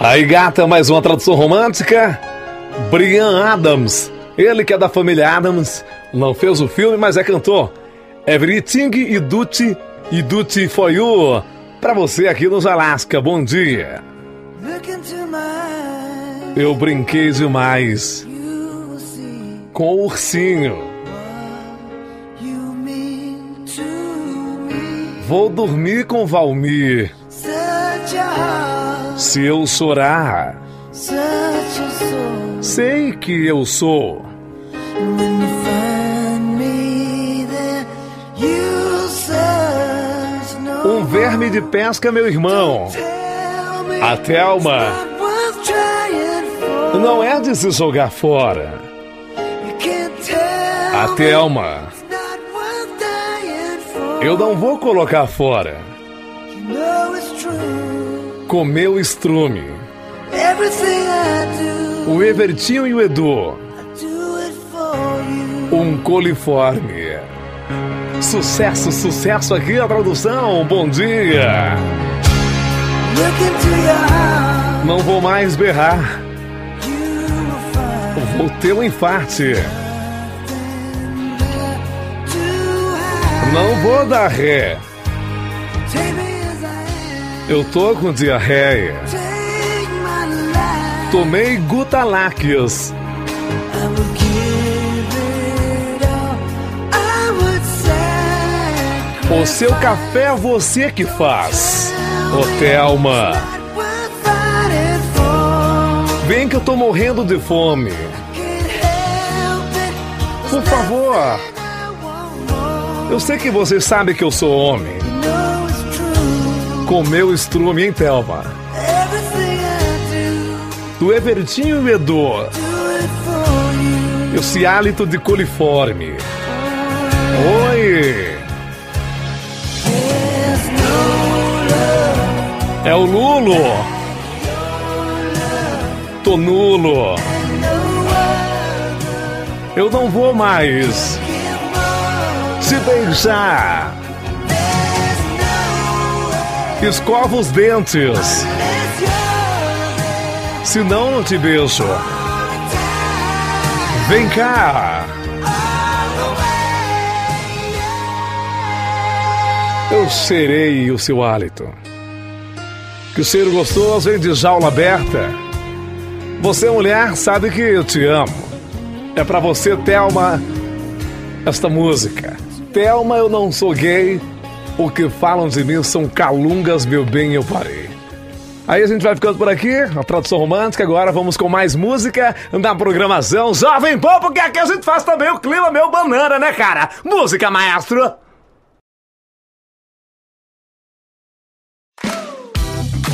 Aí, gata, mais uma tradução romântica. Brian Adams. Ele que é da família Adams, não fez o filme, mas é cantor. Everything e Duty e Duty for You. Pra você aqui nos Alasca, bom dia. Eu brinquei demais com o ursinho. Vou dormir com Valmir. Se eu chorar, sei que eu sou. Um verme de pesca, meu irmão. A Thelma não é de se jogar fora. A Thelma eu não vou colocar fora. Comeu estrume. O Evertinho e o Edu. Um coliforme. Sucesso, sucesso aqui a tradução. Bom dia. Não vou mais berrar. Vou ter um infarte. Não vou dar ré. Eu tô com diarreia. Tomei Gutalax. O seu café é você que faz. Ô Thelma. Vem que eu tô morrendo de fome. Por favor. Eu sei que você sabe que eu sou homem. Comeu estrume, hein, Thelma? Do Evertinho e Edu. Esse hálito de coliforme. Oi! É o Lulo! Tô nulo! Eu não vou mais! Se beijar! Escova os dentes! Se não, te beijo! Vem cá! Eu serei o seu hálito. Que cheiro gostoso, hein, de jaula aberta. Você, mulher, sabe que eu te amo. É pra você, Thelma, esta música. Thelma, eu não sou gay. O que falam de mim são calungas, meu bem, eu parei. Aí a gente vai ficando por aqui, a tradução romântica. Agora vamos com mais música na programação Jovem Pô, porque aqui a gente faz também o clima meu banana, né, cara? Música, maestro!